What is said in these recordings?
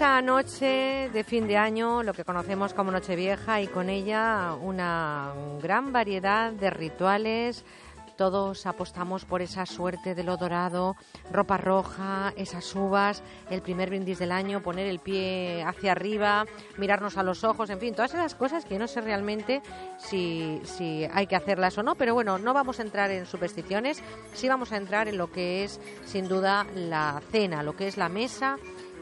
esa noche de fin de año, lo que conocemos como Nochevieja, y con ella una gran variedad de rituales. Todos apostamos por esa suerte de lo dorado, ropa roja, esas uvas, el primer brindis del año, poner el pie hacia arriba, mirarnos a los ojos, en fin, todas esas cosas que no sé realmente si, si hay que hacerlas o no, pero bueno, no vamos a entrar en supersticiones, sí vamos a entrar en lo que es sin duda la cena, lo que es la mesa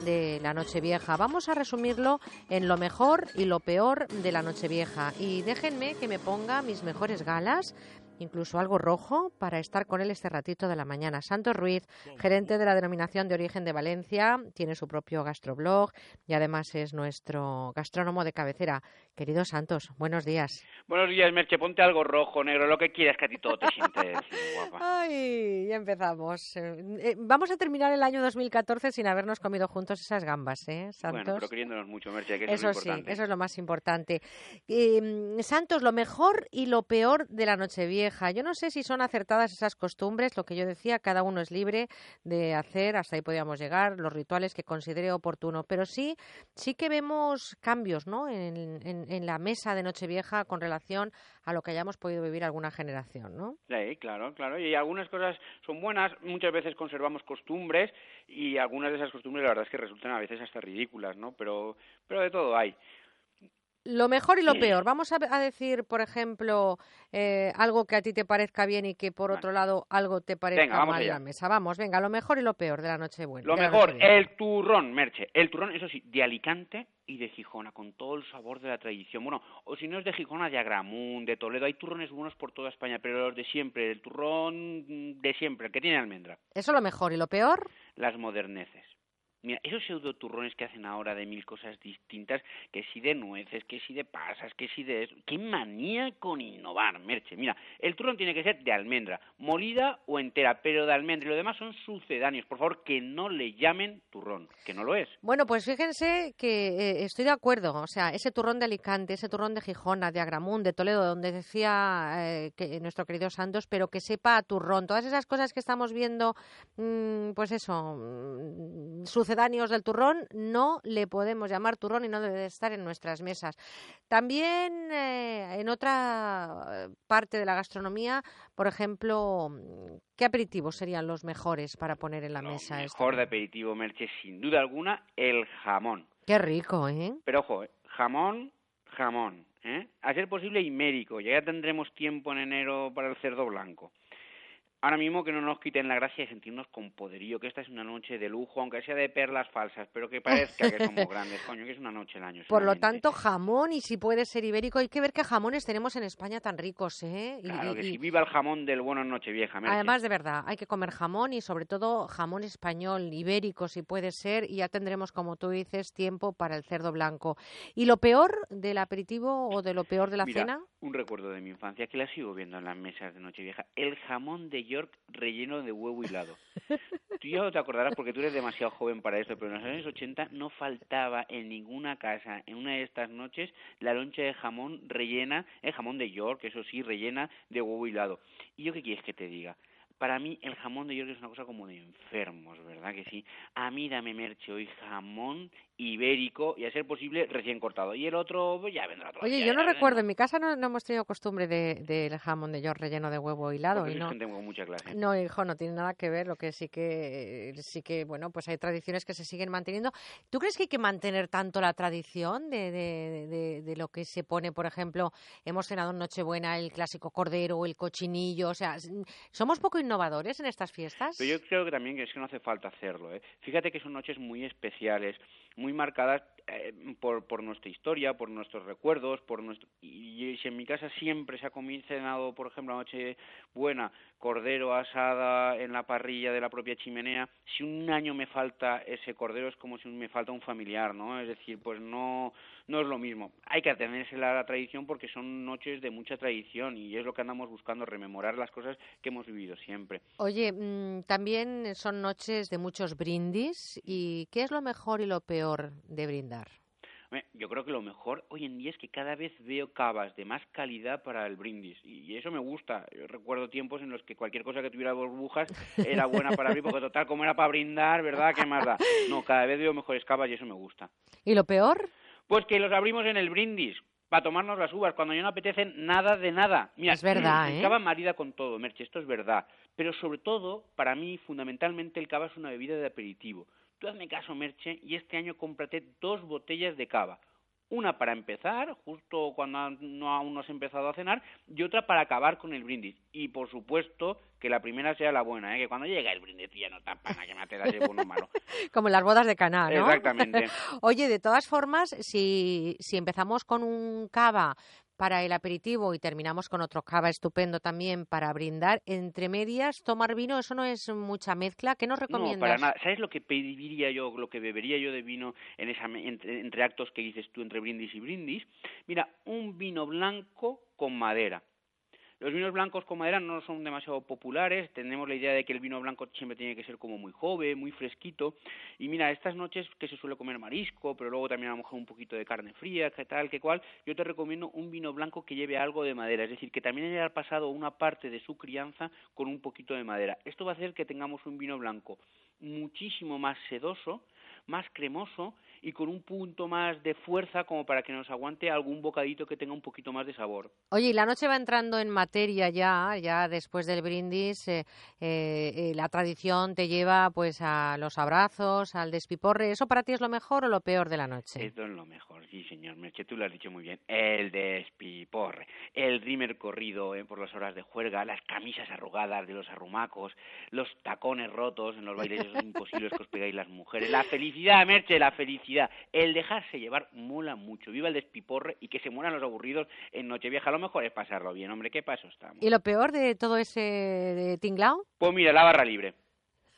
de la Nochevieja. Vamos a resumirlo en lo mejor y lo peor de la Nochevieja. Y déjenme que me ponga mis mejores galas, incluso algo rojo, para estar con él este ratito de la mañana. Santos Ruiz, gerente de la denominación de origen de Valencia, tiene su propio gastroblog y además es nuestro gastrónomo de cabecera. Querido Santos, buenos días. Buenos días, Merche. Ponte algo rojo, negro, lo que quieras, que a ti todo te sientes guapa. Ay, ya empezamos. Eh, eh, vamos a terminar el año 2014 sin habernos comido juntos esas gambas, ¿eh, Santos? Bueno, pero queriéndonos mucho, Merche, que eso, Eso es lo sí, eso es lo más importante. Eh, Santos, lo mejor y lo peor de la Nochevieja. Yo no sé si son acertadas esas costumbres, lo que yo decía, cada uno es libre de hacer, hasta ahí podíamos llegar, los rituales que considere oportuno, pero sí, sí que vemos cambios, ¿no? En, la mesa de Nochevieja con relación a lo que hayamos podido vivir alguna generación, ¿no? Sí, claro, claro. Y algunas cosas son buenas, muchas veces conservamos costumbres y algunas de esas costumbres la verdad es que resultan a veces hasta ridículas, ¿no? Pero, pero de todo hay. Lo mejor y lo peor. Vamos a, a decir, por ejemplo, eh, algo que a ti te parezca bien y que por otro lado algo te parezca Venga, mal en la mesa. Vamos, venga, lo mejor y lo peor de la Nochebuena. Lo de la mejor, el turrón, Merche. El turrón, eso sí, de Alicante y de Gijona, con todo el sabor de la tradición. Bueno, o si no es de Gijona, de Agramunt, de Toledo. Hay turrones buenos por toda España, pero los de siempre, el turrón de siempre, el que tiene almendra. Eso lo mejor y lo peor. las moderneces. Mira, esos pseudo turrones que hacen ahora de mil cosas distintas, que si de nueces, que si de pasas, que si de eso. ¡Qué manía con innovar, Merche! Mira, el turrón tiene que ser de almendra, molida o entera, pero de almendra. Y lo demás son sucedáneos. Por favor, que no le llamen turrón, que no lo es. Bueno, pues fíjense que eh, estoy de acuerdo. O sea, ese turrón de Alicante, ese turrón de Gijona, de Agramunt, de Toledo, donde decía eh, que nuestro querido Santos, pero que sepa a turrón. Todas esas cosas que estamos viendo, mm, pues eso, mm, sucedáneos del turrón, no le podemos llamar turrón y no debe de estar en nuestras mesas. También eh, en otra eh, parte de la gastronomía, por ejemplo, ¿qué aperitivos serían los mejores para poner en la Lo mesa? mejor de aperitivo, Merche, sin duda alguna, el jamón. Qué rico, ¿eh? Pero ojo, eh, jamón, jamón, ¿eh? A ser posible ibérico, ya tendremos tiempo en enero para el cerdo blanco. Ahora mismo que no nos quiten la gracia de sentirnos con poderío, que esta es una noche de lujo, aunque sea de perlas falsas, pero que parezca que somos grandes, coño, que es una noche al año. Por lo tanto, jamón y si puede ser ibérico. Hay que ver qué jamones tenemos en España tan ricos, ¿eh? Y- Claro y- que y- sí, viva el jamón del bueno en Nochevieja. Además, de verdad, hay que comer jamón y sobre todo jamón español, ibérico, si puede ser, y ya tendremos, como tú dices, tiempo para el cerdo blanco. ¿Y lo peor del aperitivo o de lo peor de la Mira, cena? un recuerdo de mi infancia que la sigo viendo en las mesas de Nochevieja. El jamón de York relleno de huevo hilado. Tú ya no te acordarás porque tú eres demasiado joven para esto, pero en los años 80 no faltaba en ninguna casa, en una de estas noches, la loncha de jamón rellena, el jamón de York, eso sí, rellena de huevo hilado. ¿Y yo qué quieres que te diga? Para mí el jamón de York es una cosa como de enfermos, ¿verdad que sí? A mí dame merche hoy jamón ibérico y a ser posible recién cortado. Y el otro pues, ya vendrá otro Oye, día, yo no recuerdo, en mi casa no, no hemos tenido costumbre del de, del jamón de York relleno de huevo hilado. Porque y no, gente con mucha clase. No, hijo, no tiene nada que ver. Lo que sí que, sí que, bueno, pues hay tradiciones que se siguen manteniendo. ¿Tú crees que hay que mantener tanto la tradición de, de, de- de lo que se pone, por ejemplo, hemos cenado en Nochebuena el clásico cordero o el cochinillo? O sea, ¿somos poco innovadores en estas fiestas? Pero yo creo que también es que no hace falta hacerlo. ¿eh? Fíjate que son noches muy especiales, muy marcadas eh, por, por nuestra historia, por nuestros recuerdos, por nuestro... Y, si en mi casa siempre se ha comido, cenado, por ejemplo, la noche buena, cordero asada en la parrilla de la propia chimenea, si un año me falta ese cordero es como si me falta un familiar, ¿no? Es decir, pues no, no es lo mismo. Hay que atenerse a la tradición porque son noches de mucha tradición y es lo que andamos buscando, rememorar las cosas que hemos vivido siempre. Oye, mm, también son noches de muchos brindis. ¿Y qué es lo mejor y lo peor de brindar? Yo creo que lo mejor hoy en día es que cada vez veo cavas de más calidad para el brindis y eso me gusta. Yo recuerdo tiempos en los que cualquier cosa que tuviera burbujas era buena para abrir porque total como era para brindar, ¿verdad? ¿Qué más da? No, cada vez veo mejores cavas y eso me gusta. ¿Y lo peor? Pues que los abrimos en el brindis para tomarnos las uvas cuando ya no apetecen nada de nada. Mira, es verdad, el ¿eh? cava marida con todo, Merche, esto es verdad. Pero sobre todo, para mí, fundamentalmente, el cava es una bebida de aperitivo. Tú hazme caso, Merche, y este año cómprate dos botellas de cava. Una para empezar, justo cuando no, aún no has empezado a cenar, y otra para acabar con el brindis. Y por supuesto, que la primera sea la buena, ¿eh? que cuando llega el brindis ya no tapan a que me das el bueno malo. Como en las bodas de Caná, ¿no? Exactamente. Oye, de todas formas, si, si empezamos con un cava para el aperitivo y terminamos con otro cava estupendo también para brindar. Entre medias, tomar vino, eso no es mucha mezcla. ¿Qué nos recomiendas? No, para nada. ¿Sabes lo que pediría yo, lo que bebería yo de vino en esa, entre, entre actos que dices tú, entre brindis y brindis? Mira, un vino blanco con madera. Los vinos blancos con madera no son demasiado populares, tenemos la idea de que el vino blanco siempre tiene que ser como muy joven, muy fresquito. Y mira, estas noches que se suele comer marisco, pero luego también a lo mejor un poquito de carne fría, que tal, que cual, yo te recomiendo un vino blanco que lleve algo de madera, es decir, que también haya pasado una parte de su crianza con un poquito de madera. Esto va a hacer que tengamos un vino blanco muchísimo más sedoso, más cremoso y con un punto más de fuerza como para que nos aguante algún bocadito que tenga un poquito más de sabor. Oye, y la noche va entrando en materia ya, ya después del brindis, eh, eh, eh, la tradición te lleva pues a los abrazos, al despiporre. ¿Eso para ti es lo mejor o lo peor de la noche? Esto es lo mejor, sí señor Merche, tú lo has dicho muy bien. El despiporre, el rimer corrido por las horas de juerga, las camisas arrugadas de los arrumacos, los tacones rotos en los bailes esos imposibles que os pegáis las mujeres, la felicidad, Merche, la felicidad el dejarse llevar mola mucho. Viva el despiporre y que se mueran los aburridos en Nochevieja. Lo mejor es pasarlo bien, hombre. ¿Qué paso estamos? ¿Y lo peor de todo ese de tinglao? Pues mira, la barra libre.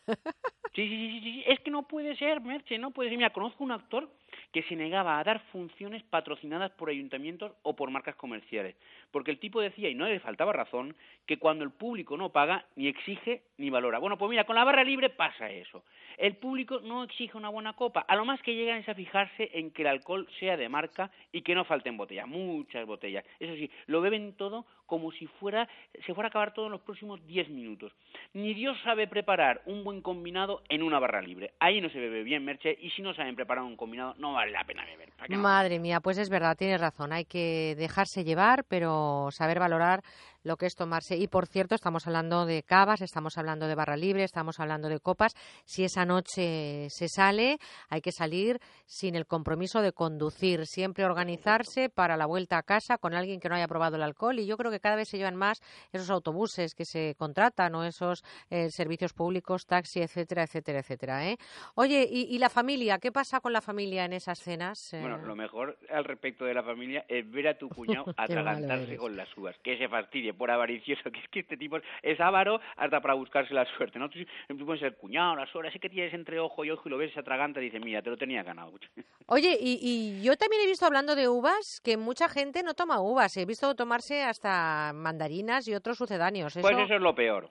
Sí, sí, sí, sí, es que no puede ser, Merche, no puede ser. Mira, conozco un actor que se negaba a dar funciones patrocinadas por ayuntamientos o por marcas comerciales, porque el tipo decía, y no le faltaba razón, que cuando el público no paga, ni exige ni valora. Bueno, pues mira, con la barra libre pasa eso. El público no exige una buena copa, a lo más que llegan es a fijarse en que el alcohol sea de marca y que no falten botellas, muchas botellas. Eso sí, lo beben todo como si fuera, se fuera a acabar todo en los próximos 10 minutos. Ni Dios sabe preparar un buen combinado en una barra libre. Ahí no se bebe bien, Merche, y si no saben preparar un combinado, no vale la pena beber. Madre mía, pues es verdad, tienes razón. Hay que dejarse llevar, pero saber valorar lo que es tomarse. Y por cierto, estamos hablando de cavas, estamos hablando de barra libre, estamos hablando de copas. Si esa noche se sale, hay que salir sin el compromiso de conducir, siempre organizarse para la vuelta a casa con alguien que no haya probado el alcohol. Y yo creo que cada vez se llevan más esos autobuses que se contratan o esos eh, servicios públicos, taxi, etcétera, etcétera, etcétera. ¿eh? Oye, ¿y, la familia? ¿Qué pasa con la familia en esas cenas? Bueno, lo mejor al respecto de la familia es ver a tu cuñado atragantarse con las uvas, que se por avaricioso, que es que este tipo es avaro hasta para buscarse la suerte, ¿no? Tú, puedes ser cuñado, la suerte, ese que tienes entre ojo y ojo y lo ves, se atraganta y dice, mira, te lo tenía ganado. Oye, y, y yo también he visto hablando de uvas que mucha gente no toma uvas, he visto tomarse hasta mandarinas y otros sucedáneos. Pues eso es lo peor.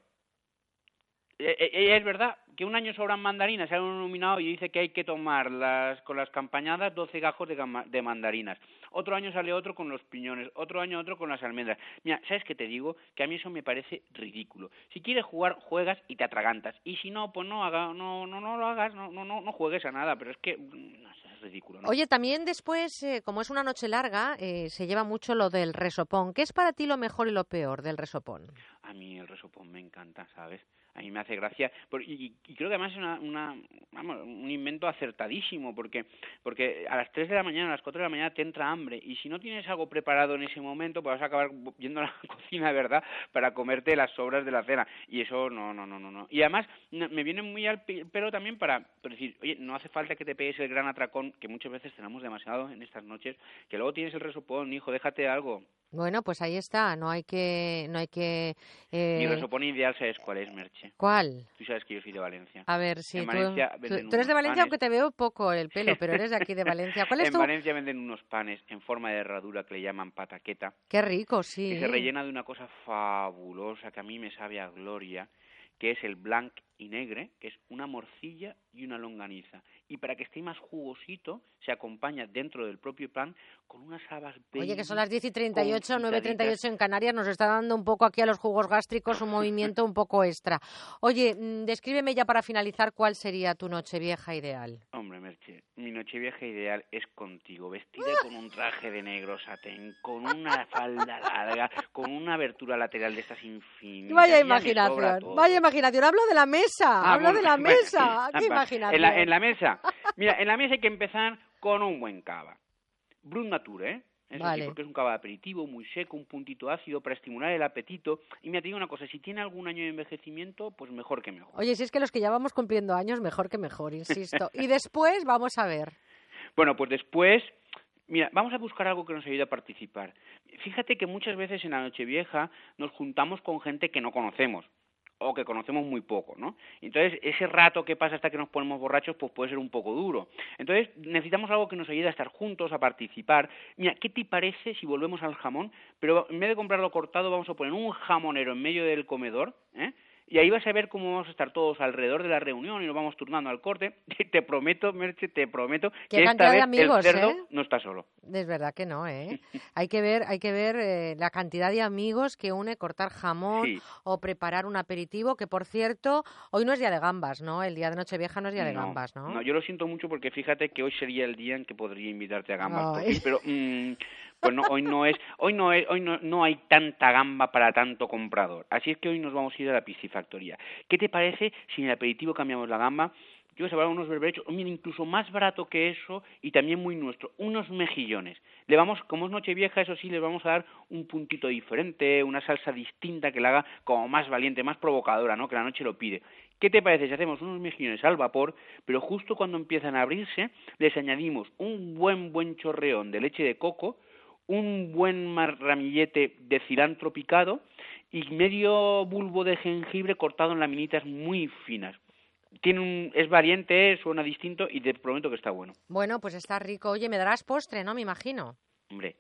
Eh, eh, es verdad que un año sobran mandarinas, se han iluminado y dice que hay que tomar las, con las campañadas 12 gajos de, de, mandarinas. Otro año sale otro con los piñones, otro año otro con las almendras. Mira, ¿sabes qué te digo? Que a mí eso me parece ridículo. Si quieres jugar, juegas y te atragantas. Y si no, pues no, haga, no, no, no lo hagas, no, no, no, juegues a nada. Pero es que mm, es ridículo. ¿no? Oye, también después, eh, como es una noche larga, se lleva mucho lo del resopón. ¿Qué es para ti lo mejor y lo peor del resopón? A mí el resopón me encanta, ¿sabes? a mí me hace gracia y, creo que además es una, un invento acertadísimo porque porque a las 3 de la mañana a las 4 de la mañana te entra hambre y si no tienes algo preparado en ese momento pues vas a acabar yendo a la cocina verdad para comerte las sobras de la cena y eso no no no no no y además me viene muy al pelo también para, decir oye no hace falta que te pegues el gran atracón que muchas veces tenemos demasiado en estas noches que luego tienes el resopón hijo déjate algo bueno, pues ahí está, no hay que... No hay que eh... Mi resopón ideal, ¿sabes cuál es, Merche? ¿Cuál? Tú sabes que yo soy de Valencia. A ver, sí, tú, eres de Valencia aunque te veo poco el pelo, pero eres de aquí de Valencia. ¿Cuál es en Valencia venden unos panes en forma de herradura que le llaman pataqueta. Qué rico, sí. Y se rellena de una cosa fabulosa que a mí me sabe a gloria, que es el blanc y negre, que es una morcilla y una longaniza. Y para que esté más jugosito, se acompaña dentro del propio pan con unas habas Oye, que son las 10 y 38, 9 y 38 en Canarias, nos está dando un poco aquí a los jugos gástricos un movimiento un poco extra. Oye, mm, descríbeme ya para finalizar cuál sería tu noche vieja ideal. Hombre, Merche, mi noche vieja ideal es contigo, vestida con un traje de negro satén, con una falda larga, con una abertura lateral de estas infinitas. Vaya imaginación, vaya imaginación. Hablo de la mesa, ah, de la mesa. ¿Qué imaginación? En la, en la mesa, mira, en la mesa hay que empezar con un buen cava. Brut Nature, ¿eh? Porque es un cava aperitivo, muy seco, un puntito ácido para estimular el apetito. Y me ha digo una cosa, si tiene algún año de envejecimiento, pues mejor que mejor. Oye, si es que los que ya vamos cumpliendo años, mejor que mejor, insisto. y después, vamos a ver. Bueno, pues después, mira, vamos a buscar algo que nos ayude a participar. Fíjate que muchas veces en la Nochevieja nos juntamos con gente que no conocemos o que conocemos muy poco, ¿no? Entonces, ese rato que pasa hasta que nos ponemos borrachos, pues puede ser un poco duro. Entonces, necesitamos algo que nos ayude a estar juntos, a participar. Mira, ¿qué te parece si volvemos al jamón? Pero en vez de comprarlo cortado, vamos a poner un jamonero en medio del comedor, ¿eh? Y ahí vas a ver cómo vamos a estar todos alrededor de la reunión y nos vamos turnando al corte. te prometo, Merche, te prometo que esta vez el cerdo ¿eh? no está solo. Es verdad que no, ¿eh? hay que ver, hay que ver eh, la cantidad de amigos que une cortar jamón o preparar un aperitivo, que por cierto, hoy no es día de gambas, ¿no? El día de Nochevieja no es día de gambas, ¿no? No, yo lo siento mucho porque fíjate que hoy sería el día en que podría invitarte a gambas. pero mm, pues no, hoy no es, hoy no es, hoy no, no hay tanta gamba para tanto comprador. Así es que hoy nos vamos a ir a la piscifactoría. ¿Qué te parece si en el aperitivo cambiamos la gamba? Yo a unos berberechos, mira, incluso más barato que eso y también muy nuestro, unos mejillones. Le vamos, como es noche vieja, eso sí, le vamos a dar un puntito diferente, una salsa distinta que la haga como más valiente, más provocadora, ¿no? Que la noche lo pide. ¿Qué te parece si hacemos unos mejillones al vapor, pero justo cuando empiezan a abrirse, les añadimos un buen, buen chorreón de leche de coco, un buen ramillete de cilantro picado y medio bulbo de jengibre cortado en laminitas muy finas. Tiene un, es variante, suena distinto y te prometo que está bueno. Bueno, pues está rico. Oye, me darás postre, ¿no? Me imagino. Hombre,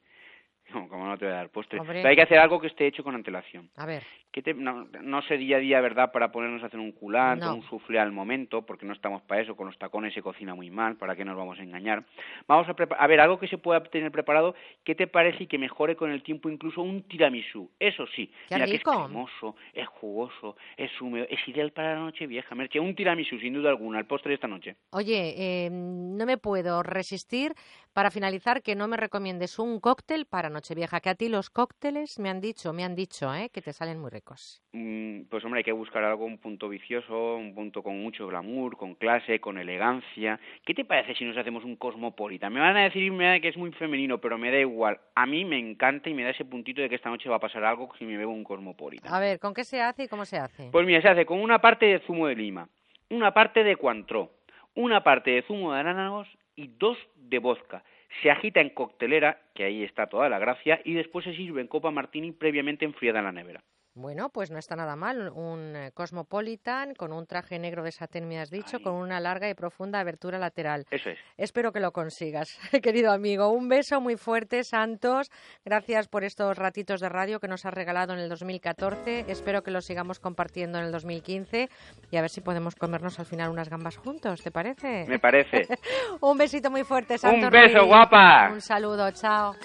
como no te voy a dar postre. hay que hacer algo que esté hecho con antelación. A ver. Que no, no sé día a día, ¿verdad?, para ponernos a hacer un culán o un sufle al momento, porque no estamos para eso, con los tacones se cocina muy mal, ¿para qué nos vamos a engañar? Vamos a a ver, algo que se pueda tener preparado, ¿qué te parece y que mejore con el tiempo incluso un tiramisú? Eso sí, mira que es cremoso, es jugoso, es húmedo, es ideal para la noche vieja, Merche, un tiramisú, sin duda alguna, el postre de esta noche. Oye, eh, no me puedo resistir para finalizar que no me recomiendes un cóctel para Nochevieja, que a ti los cócteles me han dicho, me han dicho, ¿eh? que te salen muy ricos. Mm, pues hombre, hay que buscar algo, un punto vicioso, un punto con mucho glamour, con clase, con elegancia. ¿Qué te parece si nos hacemos un cosmopolita? Me van a decir que es muy femenino, pero me da igual. A mí me encanta y me da ese puntito de que esta noche va a pasar algo si me bebo un cosmopolita. A ver, ¿con qué se hace y cómo se hace? Pues mira, se hace con una parte de zumo de lima, una parte de cuantró, una parte de zumo de aránagos y dos de vodka. Se agita en coctelera, que ahí está toda la gracia, y después se sirve en copa martini previamente enfriada en la nevera. Bueno, pues no está nada mal. Un eh, Cosmopolitan con un traje negro de satén, me has dicho, con una larga y profunda abertura lateral. Eso es. Espero que lo consigas, querido amigo. Un beso muy fuerte, Santos. Gracias por estos ratitos de radio que nos has regalado en el 2014. Espero que los sigamos compartiendo en el 2015 y a ver si podemos comernos al final unas gambas juntos, ¿te parece? Me parece. un besito muy fuerte, Santos. Un beso, guapa. Un saludo, chao.